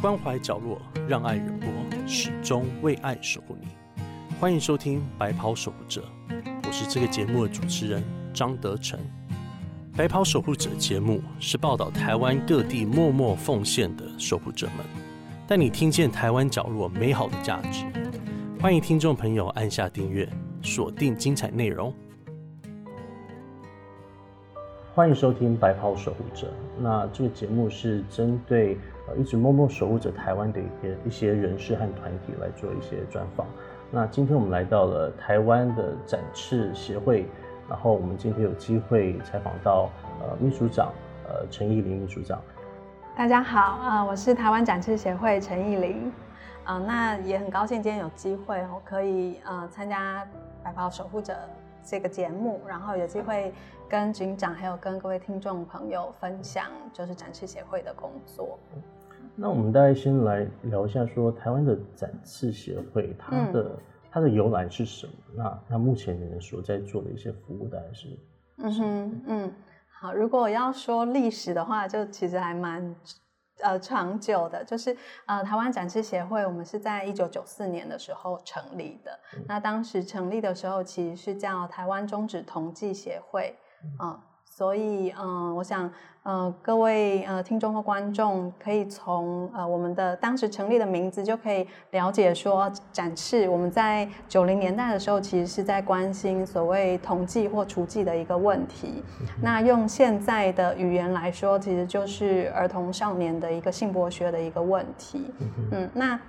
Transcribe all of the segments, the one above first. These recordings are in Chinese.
关怀角落，让爱远播，始终为爱守护你。欢迎收听《白袍守护者》，我是这个节目的主持人张德成。《白袍守护者》节目是报道台湾各地默默奉献的守护者们，带你听见台湾角落美好的价值。欢迎听众朋友按下订阅，锁定精彩内容。欢迎收听《白袍守护者》。那这个节目是针对一直默默守护着台湾的一些一些人士和团体来做一些专访。那今天我们来到了台湾的展翅协会，然后我们今天有机会采访到呃秘书长呃陈义林秘书长。大家好，呃，我是台湾展翅协会陈义林，呃，那也很高兴今天有机会我可以呃参加《白袍守护者》这个节目，然后有机会跟警长还有跟各位听众朋友分享就是展翅协会的工作。那我们大概先来聊一下，说台湾的展翅协会它的、它的由来是什么？那那目前你们所在做的一些服务大概是？嗯哼，嗯，好，如果要说历史的话，就其实还蛮呃长久的，就是呃台湾展翅协会，我们是在一九九四年的时候成立的。那当时成立的时候，其实是叫台湾中止同济协会，嗯。所以，嗯，我想，呃，各位呃听众和观众可以从呃我们的当时成立的名字就可以了解说，展示我们在九零年代的时候，其实是在关心所谓统计或除计的一个问题。那用现在的语言来说，其实就是儿童少年的一个性剥削的一个问题。嗯，那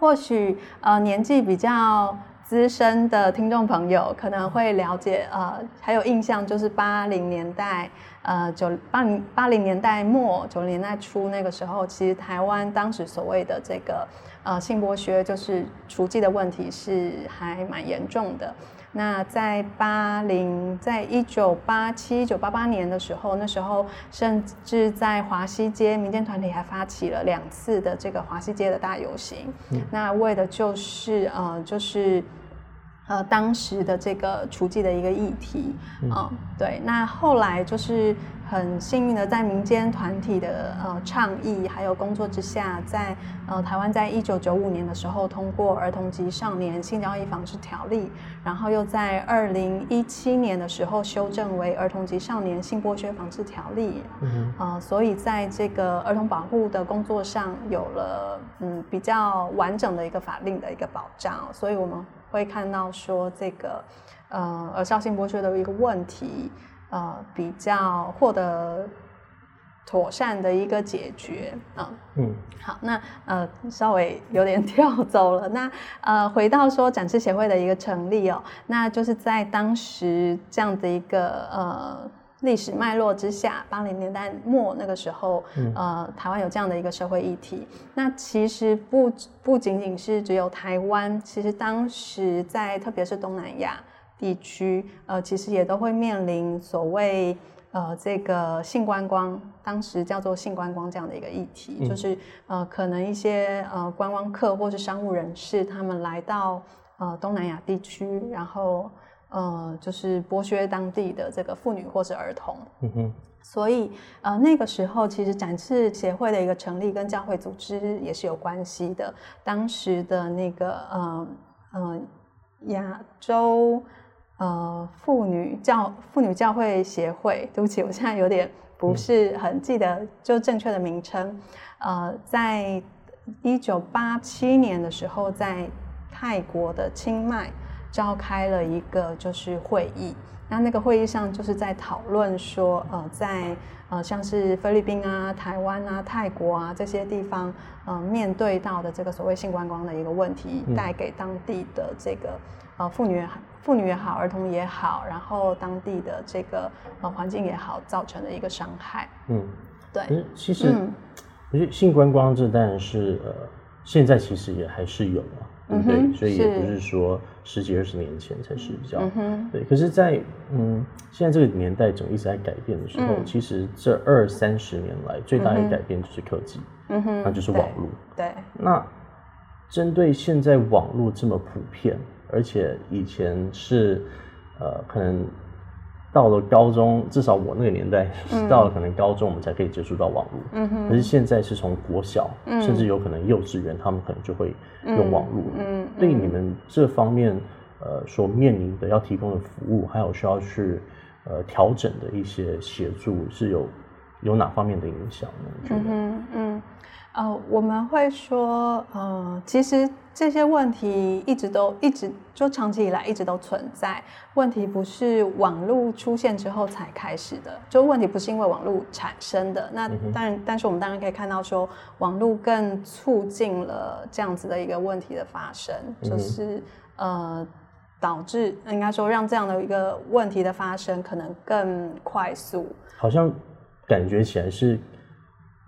或许呃年纪比较。资深的听众朋友可能会了解，呃，还有印象就是八零年代，呃，九八零八零年代末九零年代初那个时候，其实台湾当时所谓的这个呃性剥削，就是雏妓的问题是还蛮严重的。那在八零，在一九八七、一九八八年的时候，那时候甚至在华西街民间团体还发起了两次的这个华西街的大游行。那为的就是呃，就是呃当时的这个厨妓的一个议题啊。对，那后来就是。很幸运的，在民间团体的呃倡议还有工作之下，在呃台湾在一九九五年的时候通过《儿童及少年性交易防治条例》，然后又在二零一七年的时候修正为《儿童及少年性剥削防治条例》。嗯啊，所以在这个儿童保护的工作上有了嗯比较完整的一个法令的一个保障，所以我们会看到说这个呃儿少性剥削的一个问题。呃，比较获得妥善的一个解决啊，嗯，好，那呃，稍微有点 跳走了。那呃，回到说展示协会的一个成立哦，那就是在当时这样的一个呃历史脉络之下，八零年代末那个时候，呃，台湾有这样的一个社会议题。那其实不不仅仅是只有台湾，其实当时在特别是东南亚。地区呃，其实也都会面临所谓呃这个性观光，当时叫做性观光这样的一个议题，就是呃可能一些呃观光客或是商务人士，他们来到呃东南亚地区，然后呃就是剥削当地的这个妇女或是儿童。嗯哼。所以呃那个时候，其实展示协会的一个成立跟教会组织也是有关系的。当时的那个呃呃亚洲。呃，妇女教妇女教会协会，对不起，我现在有点不是很记得就正确的名称。呃，在一九八七年的时候，在泰国的清迈召开了一个就是会议，那那个会议上就是在讨论说，呃，在呃像是菲律宾啊、台湾啊、泰国啊这些地方，呃，面对到的这个所谓性观光的一个问题，带给当地的这个呃妇女。妇女也好，儿童也好，然后当地的这个呃环境也好，造成的一个伤害。嗯，对。其实，我觉得性观光这当然是呃，现在其实也还是有啊，对不对？所以也不是说十几二十年前才是比较嗯对。可是，在嗯现在这个年代总一直在改变的时候，其实这二三十年来最大的改变就是科技，嗯哼，那就是网络。对。那针对现在网络这么普遍。而且以前是，呃，可能到了高中，至少我那个年代，到了可能高中，我们才可以接触到网络。嗯哼。可是现在是从国小，甚至有可能幼稚园，他们可能就会用网络。嗯。对你们这方面，呃，所面临的要提供的服务，还有需要去呃调整的一些协助，是有有哪方面的影响呢？嗯哼，嗯。呃，我们会说，呃，其实这些问题一直都一直就长期以来一直都存在。问题不是网络出现之后才开始的，就问题不是因为网络产生的。那当然，但是我们当然可以看到说，网络更促进了这样子的一个问题的发生，就是呃，导致应该说让这样的一个问题的发生可能更快速。好像感觉起来是。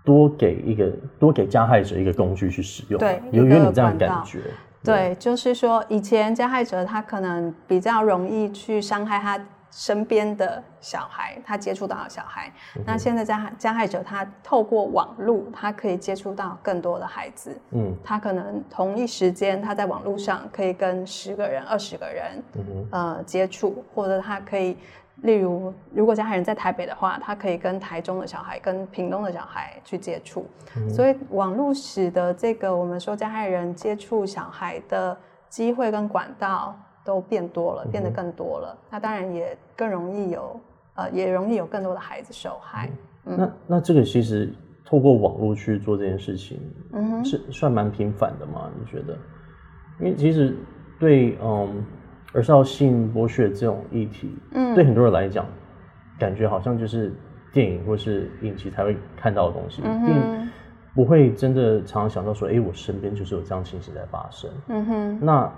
多给一个多给加害者一个工具去使用，对，有有你这样感觉，对，就是说以前加害者他可能比较容易去伤害他身边的小孩，他接触到的小孩，那现在加加害者他透过网络，他可以接触到更多的孩子，嗯，他可能同一时间他在网络上可以跟十个人、二十个人，呃，接触，或者他可以。例如，如果加害人在台北的话，他可以跟台中的小孩、跟屏东的小孩去接触，所以网络使得这个我们说加害人接触小孩的机会跟管道都变多了，变得更多了。那当然也更容易有，呃，也容易有更多的孩子受害。那那这个其实透过网络去做这件事情，嗯，是算蛮频繁的吗？你觉得？因为其实对，嗯。而是要性剥削这种议题，嗯，对很多人来讲，感觉好像就是电影或是影集才会看到的东西，并不会真的常常想到说，哎，我身边就是有这样情形在发生。嗯哼，那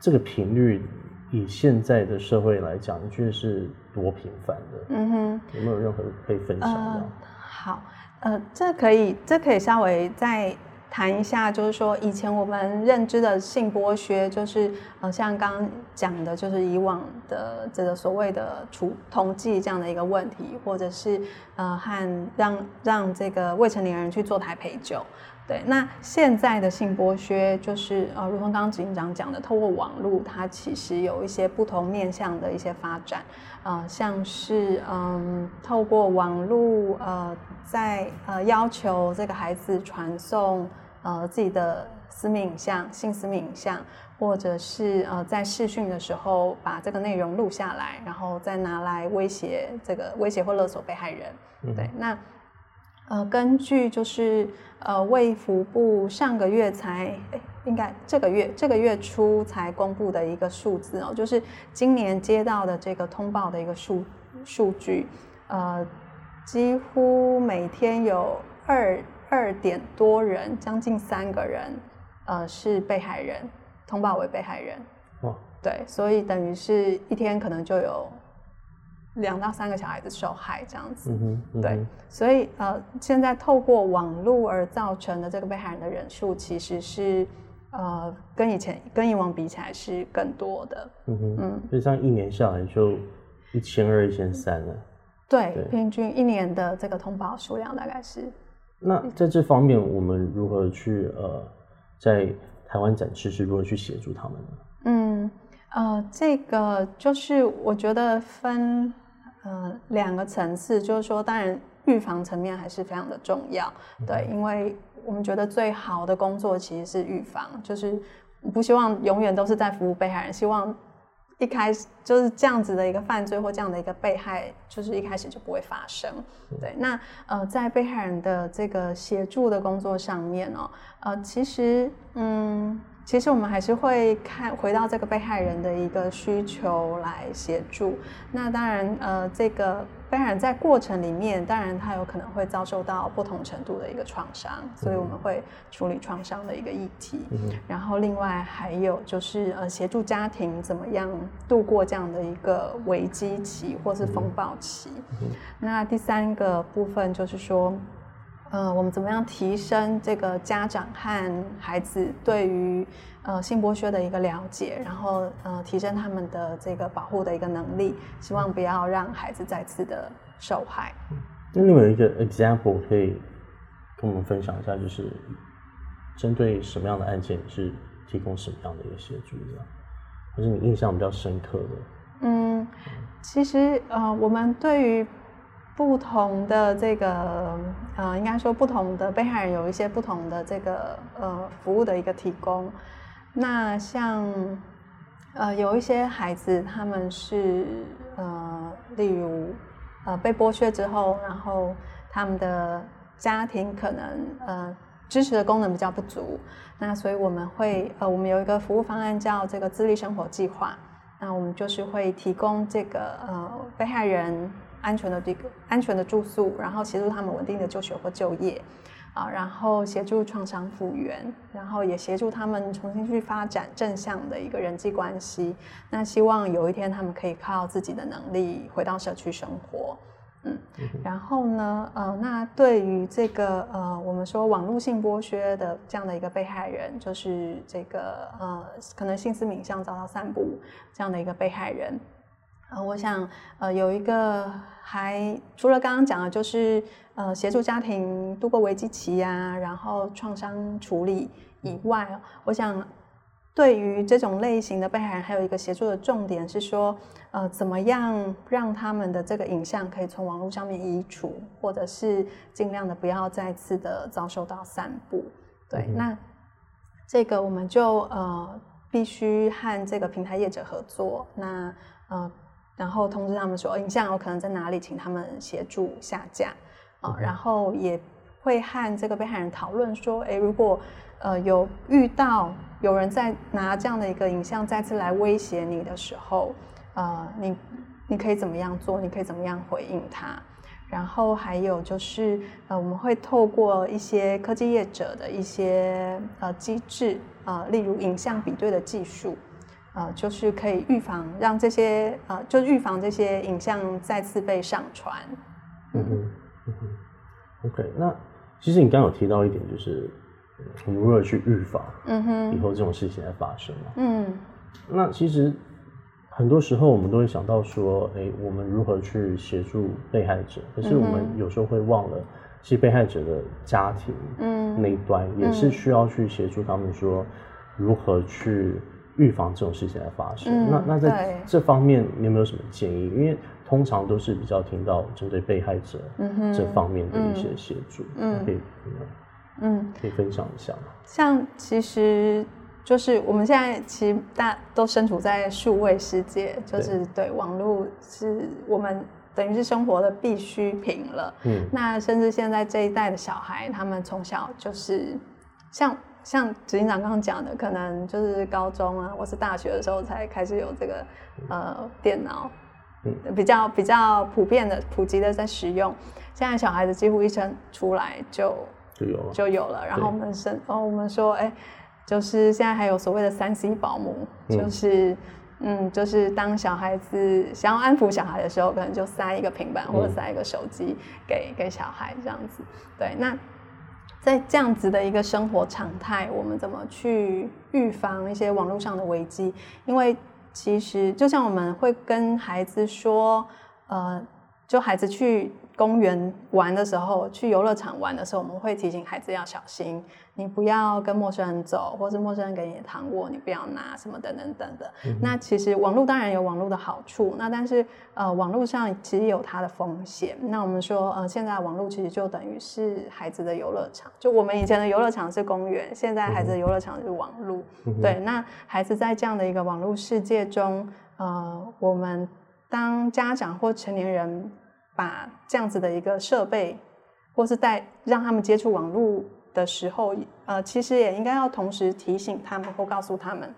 这个频率以现在的社会来讲，你觉得是多频繁的？嗯哼，有没有任何可以分享的？好，呃，这可以，这可以稍微在。谈一下，就是说以前我们认知的性剥削，就是呃，像刚刚讲的，就是以往的这个所谓的处统计这样的一个问题，或者是呃，和让让这个未成年人去坐台陪酒。对，那现在的性剥削，就是呃，如同刚刚执行长讲的，透过网络，它其实有一些不同面向的一些发展，呃，像是嗯，透过网络呃，在呃要求这个孩子传送。呃，自己的私密影像、性私密影像，或者是呃，在试训的时候把这个内容录下来，然后再拿来威胁这个威胁或勒索被害人。对，那呃，根据就是呃，卫福部上个月才，应该这个月这个月初才公布的一个数字哦，就是今年接到的这个通报的一个数数据，呃，几乎每天有二。二点多人，将近三个人，呃，是被害人，通报为被害人。哇，对，所以等于是一天可能就有两到三个小孩子受害这样子。嗯哼，对，所以呃，现在透过网络而造成的这个被害人的人数，其实是呃，跟以前跟以往比起来是更多的。嗯哼，嗯，所以这样一年下来就一千二、一千三了。对，平均一年的这个通报数量大概是。那在这方面，我们如何去呃，在台湾展示是如何去协助他们呢？嗯，呃，这个就是我觉得分呃两个层次，就是说，当然预防层面还是非常的重要，对，因为我们觉得最好的工作其实是预防，就是不希望永远都是在服务被害人，希望。一开始就是这样子的一个犯罪或这样的一个被害，就是一开始就不会发生。对，那呃，在被害人的这个协助的工作上面哦，呃，其实嗯。其实我们还是会看回到这个被害人的一个需求来协助。那当然，呃，这个被害人在过程里面，当然他有可能会遭受到不同程度的一个创伤，所以我们会处理创伤的一个议题。然后另外还有就是呃，协助家庭怎么样度过这样的一个危机期或是风暴期。那第三个部分就是说。呃，我们怎么样提升这个家长和孩子对于呃性剥削的一个了解，然后呃提升他们的这个保护的一个能力，希望不要让孩子再次的受害。那你有一个 example 可以跟我们分享一下，就是针对什么样的案件是提供什么样的一个协助，这样，或是你印象比较深刻的？嗯，其实呃，我们对于不同的这个呃，应该说不同的被害人有一些不同的这个呃服务的一个提供。那像呃有一些孩子他们是呃，例如呃被剥削之后，然后他们的家庭可能呃支持的功能比较不足，那所以我们会呃我们有一个服务方案叫这个自立生活计划。那我们就是会提供这个呃被害人安全的这个安全的住宿，然后协助他们稳定的就学或就业，啊，然后协助创伤复原，然后也协助他们重新去发展正向的一个人际关系。那希望有一天他们可以靠自己的能力回到社区生活。嗯，然后呢，呃，那对于这个呃，我们说网络性剥削的这样的一个被害人，就是这个呃，可能性思敏相遭到散布这样的一个被害人，呃，我想呃，有一个还除了刚刚讲的，就是呃，协助家庭度过危机期呀，然后创伤处理以外，我想。对于这种类型的被害人，还有一个协助的重点是说，呃，怎么样让他们的这个影像可以从网络上面移除，或者是尽量的不要再次的遭受到散布。对，那这个我们就呃必须和这个平台业者合作，那呃然后通知他们说影像有可能在哪里，请他们协助下架啊，然后也会和这个被害人讨论说，哎，如果呃有遇到。有人在拿这样的一个影像再次来威胁你的时候，呃，你你可以怎么样做？你可以怎么样回应他？然后还有就是，呃，我们会透过一些科技业者的一些呃机制，呃，例如影像比对的技术，呃，就是可以预防让这些呃，就预防这些影像再次被上传。嗯哼，嗯哼，OK，那其实你刚刚有提到一点就是。我们如何去预防嗯哼以后这种事情再发生嘛？嗯，那其实很多时候我们都会想到说，哎，我们如何去协助被害者？可是我们有时候会忘了，其实被害者的家庭嗯那一端也是需要去协助他们说如何去预防这种事情来发生。那那在这方面你有没有什么建议？因为通常都是比较听到针对被害者这方面的一些协助，可以。嗯，可以分享一下吗？像其实就是我们现在其实大都身处在数位世界，就是对网络是我们等于是生活的必需品了。嗯，那甚至现在这一代的小孩，他们从小就是像像执行长刚刚讲的，可能就是高中啊，或是大学的时候才开始有这个呃电脑，嗯，比较比较普遍的普及的在使用。现在小孩子几乎一生出来就。就有了，就有了。然后我们生，哦，我们说，哎，就是现在还有所谓的三 C 保姆，就是，嗯，就是当小孩子想要安抚小孩的时候，可能就塞一个平板或者塞一个手机给给小孩这样子。对，那在这样子的一个生活常态，我们怎么去预防一些网络上的危机？因为其实就像我们会跟孩子说，呃，就孩子去。公园玩的时候，去游乐场玩的时候，我们会提醒孩子要小心，你不要跟陌生人走，或是陌生人给你的糖果，你不要拿什么等等等的。那其实网络当然有网络的好处，那但是呃，网络上其实有它的风险。那我们说呃，现在网络其实就等于是孩子的游乐场，就我们以前的游乐场是公园，现在孩子的游乐场是网络。对，那孩子在这样的一个网络世界中，呃，我们当家长或成年人。把这样子的一个设备，或是带让他们接触网络的时候，呃，其实也应该要同时提醒他们或告诉他们，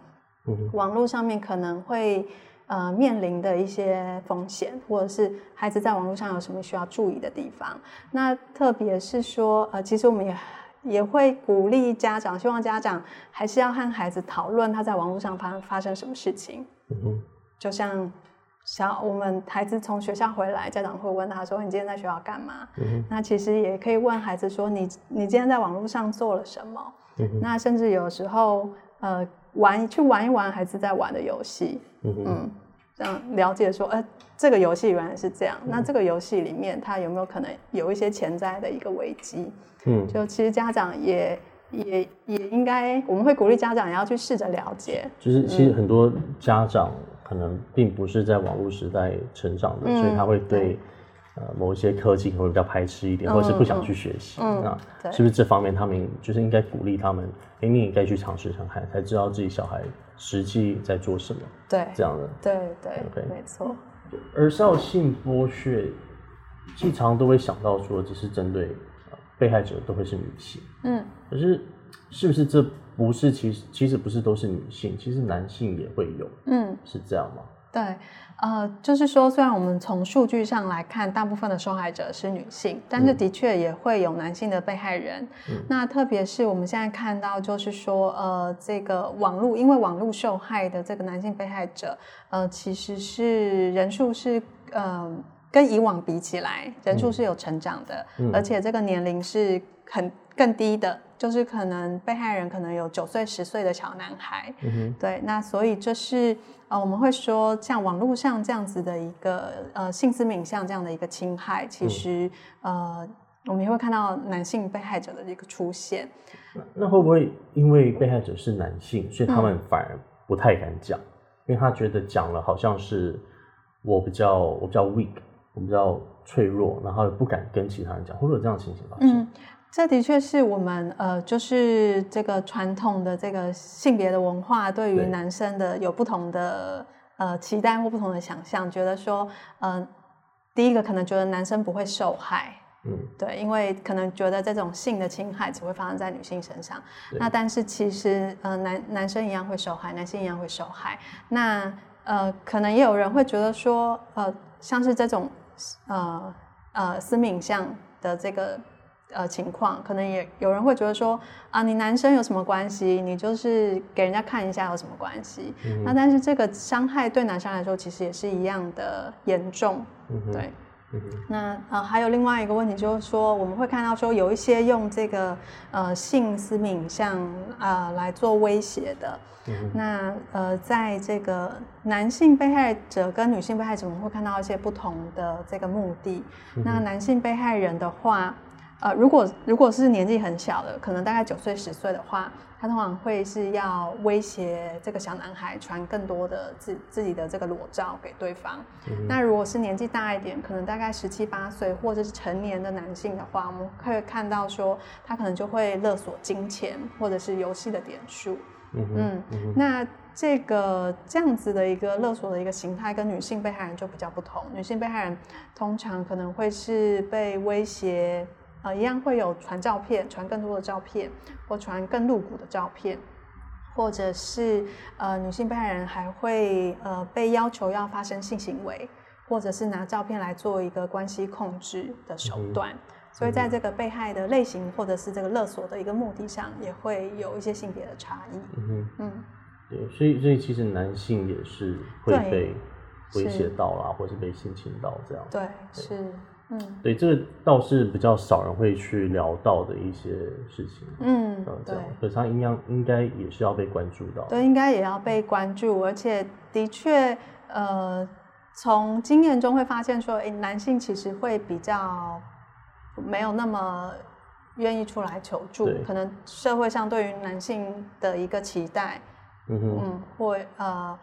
网络上面可能会呃面临的一些风险，或者是孩子在网络上有什么需要注意的地方。那特别是说，呃，其实我们也也会鼓励家长，希望家长还是要和孩子讨论他在网络上发发生什么事情。嗯就像。小我们孩子从学校回来，家长会问他说：“你今天在学校干嘛？”那其实也可以问孩子说：“你你今天在网络上做了什么？”那甚至有时候，呃，玩去玩一玩孩子在玩的游戏，嗯，这样了解说：“呃，这个游戏原来是这样。”那这个游戏里面，他有没有可能有一些潜在的一个危机？嗯，就其实家长也也也应该，我们会鼓励家长也要去试着了解。就是其实很多家长。可能并不是在网络时代成长的，所以他会对呃某一些科技可能会比较排斥一点，或者是不想去学习。那是不是这方面他们就是应该鼓励他们？哎，你也该去尝试看看，才知道自己小孩实际在做什么。对，这样的。对对，没错。而少性剥削，经常都会想到说，只是针对被害者都会是女性。嗯，可是是不是这？不是，其实其实不是都是女性，其实男性也会有，嗯，是这样吗？对，呃，就是说，虽然我们从数据上来看，大部分的受害者是女性，但是的确也会有男性的被害人。那特别是我们现在看到，就是说，呃，这个网络因为网络受害的这个男性被害者，呃，其实是人数是，呃，跟以往比起来，人数是有成长的，而且这个年龄是很更低的。就是可能被害人可能有九岁、十岁的小男孩，对，那所以这是呃我们会说像网络上这样子的一个呃性私敏像这样的一个侵害，其实呃我们也会看到男性被害者的一个出现。那会不会因为被害者是男性，所以他们反而不太敢讲，因为他觉得讲了好像是我比较我比较 weak，我比较脆弱，然后不敢跟其他人讲，会不会有这样的情形发生？这的确是我们呃，就是这个传统的这个性别的文化对于男生的有不同的呃期待或不同的想象，觉得说，嗯，第一个可能觉得男生不会受害，嗯，对，因为可能觉得这种性的侵害只会发生在女性身上，那但是其实呃男男生一样会受害，男性一样会受害，那呃可能也有人会觉得说，呃像是这种呃呃私密影像的这个。呃，情况可能也有人会觉得说啊，你男生有什么关系？你就是给人家看一下有什么关系？那但是这个伤害对男生来说其实也是一样的严重，对。那呃还有另外一个问题就是说，我们会看到说有一些用这个呃性私敏像啊来做威胁的，那呃在这个男性被害者跟女性被害者，我们会看到一些不同的这个目的。那男性被害人的话。呃，如果如果是年纪很小的，可能大概九岁十岁的话，他通常会是要威胁这个小男孩传更多的自自己的这个裸照给对方。那如果是年纪大一点，可能大概十七八岁或者是成年的男性的话，我们可以看到说，他可能就会勒索金钱或者是游戏的点数。嗯，那这个这样子的一个勒索的一个形态，跟女性被害人就比较不同。女性被害人通常可能会是被威胁。呃，一样会有传照片，传更多的照片，或传更露骨的照片，或者是呃，女性被害人还会呃被要求要发生性行为，或者是拿照片来做一个关系控制的手段。所以在这个被害的类型或者是这个勒索的一个目的上，也会有一些性别的差异。嗯嗯，对，所以所以其实男性也是会被威胁到啦，或是被性侵到这样。对，是。嗯，对，这个倒是比较少人会去聊到的一些事情。嗯，对，可是他应该应该也是要被关注到。对，应该也要被关注，而且的确，呃，从经验中会发现说，哎，男性其实会比较没有那么愿意出来求助，可能社会上对于男性的一个期待，嗯嗯，会呃。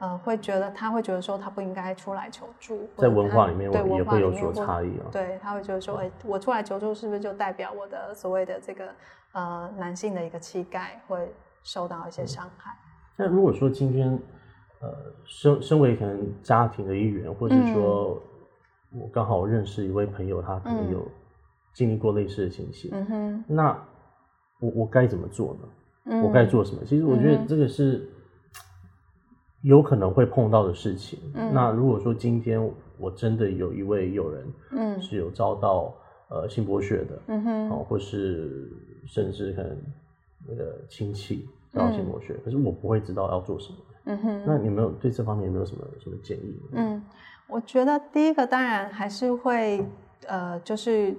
呃，会觉得他会觉得说他不应该出来求助，在文化里面也会有所差异啊。对，他会觉得说，哎，我出来求助是不是就代表我的所谓的这个呃男性的一个气概会受到一些伤害？那如果说今天呃，身身为可能家庭的一员，或者说我刚好认识一位朋友，他可能有经历过类似的情形，嗯哼，那我我该怎么做呢？我该做什么？其实我觉得这个是。有可能会碰到的事情。那如果说今天我真的有一位友人，嗯，是有遭到呃性剥削的，嗯哼，哦，或是甚至可能那个亲戚遭到性剥削，可是我不会知道要做什么，嗯哼，那你们有对这方面有没有什么什么建议？嗯，我觉得第一个当然还是会呃，就是。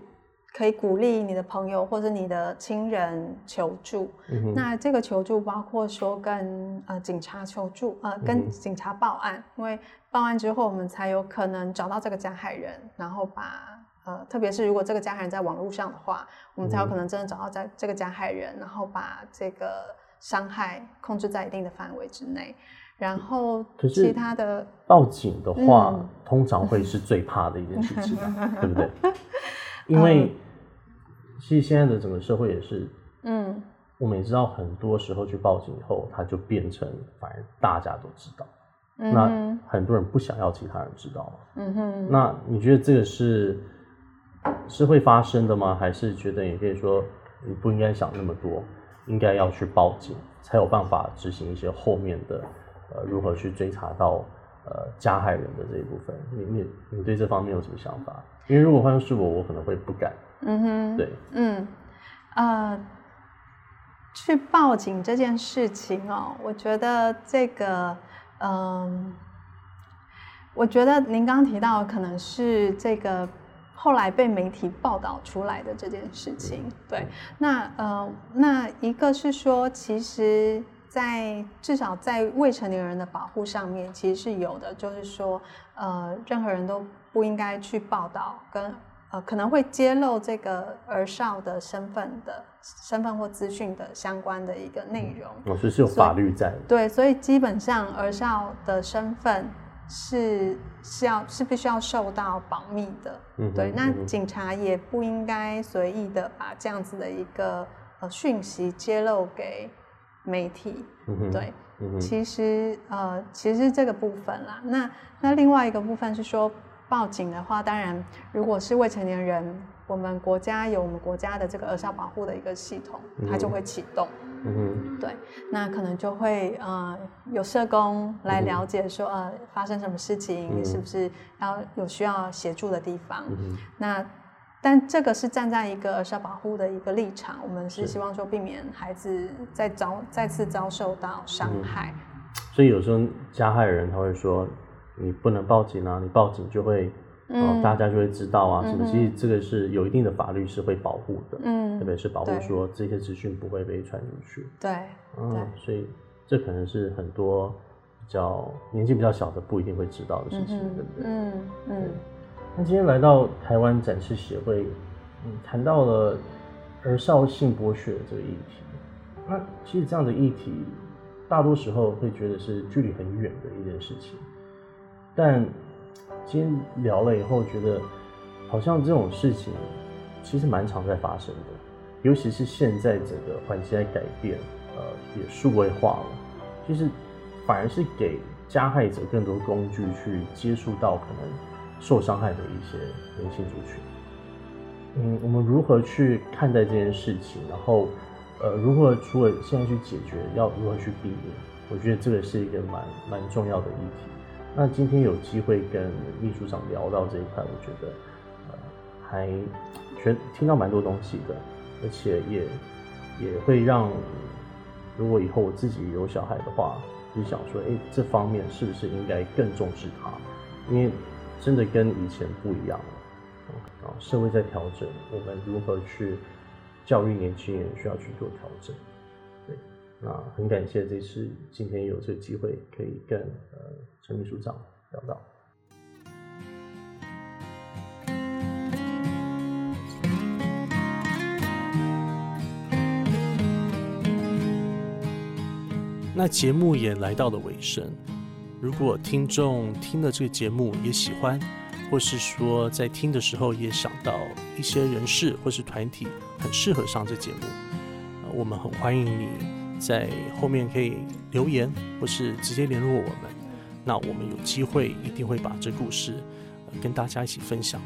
可以鼓励你的朋友或者你的亲人求助。那这个求助包括说跟呃警察求助，呃跟警察报案，因为报案之后我们才有可能找到这个加害人，然后把呃特别是如果这个加害人在网络上的话，我们才有可能真的找到在这个加害人，然后把这个伤害控制在一定的范围之内。然后其他的报警的话，嗯通常会是最怕的一件事情啊，对不对？因为其实现在的整个社会也是，嗯我们也知道，很多时候去报警以后，它就变成反而大家都知道，那嗯那很多人不想要其他人知道嘛。嗯哼那你觉得这个是是会发生的吗？还是觉得也可以说你不应该想那么多，应该要去报警，才有办法执行一些后面的呃如何去追查到呃加害人的这一部分？你你你对这方面有什么想法？因为如果换成是我，我可能会不敢。嗯哼对，嗯呃，去报警这件事情哦，我觉得这个嗯、我觉得您刚刚提到可能是这个后来被媒体报道出来的这件事情。对，那呃，那一个是说，其实在，至少在未成年人的保护上面，其实是有的，就是说，呃，任何人都不应该去报道跟呃可能会揭露这个儿少的身份的身份或资讯的相关的一个内容。我觉得是有法律在的。对，所以基本上儿少的身份是是要是必须要受到保密的。嗯对，那警察也不应该随意的把这样子的一个呃讯息揭露给媒体。嗯，对，嗯，其实呃，其实这个部分啦。那那另外一个部分是说，报警的话，当然如果是未成年人，我们国家有我们国家的这个儿少保护的一个系统，它就嗯会启动。嗯，对，那可能就会呃有社工来了解说、呃发生什么事情，嗯是不是要有需要协助的地方。嗯，那但这个是站在一个儿少保护的一个立场，我们是是希望说避免孩子再遭再次遭受到伤嗯害。所以有时候加害人他会说你不能报警啊，你报警就会，哦、嗯大家就会知道啊，什么？嗯其实这个是有一定的法律是会保护的，嗯特别是保护对说这些资讯不会被传出去。对嗯，所以这可能是很多比较年纪比较小的不一定会知道的事情，对不对？嗯嗯那今天来到台湾展示协会，嗯，谈到了儿少性剥削这个议题。那其实这样的议题，大多时候会觉得是距离很远的一件事情，但今天聊了以后，觉得好像这种事情其实蛮常在发生的，尤其是现在整个环境在改变，呃，也数位化了，其实反而是给加害者更多工具去接触到可能受伤害的一些人性族群。嗯，我们如何去看待这件事情？然后，呃，如何除了现在去解决，要如何去避免？我觉得这个是一个蛮蛮重要的议题。那今天有机会跟秘书长聊到这一块，我觉得呃还学听到蛮多东西的，而且也也会让如果以后我自己有小孩的话，就想说，哎、这方面是不是应该更重视他？因为真的跟以前不一样了。啊，社会在调整，我们如何去教育年轻人，需要去做调整。对，那很感谢这次今天有这个机会可以跟呃陈秘书长聊到。那节目也来到了尾声。如果听众听了这个节目也喜欢，或是说在听的时候也想到一些人士或是团体很适合上这节目，我们很欢迎你在后面可以留言，或是直接联络我们。那我们有机会一定会把这故事、跟大家一起分享。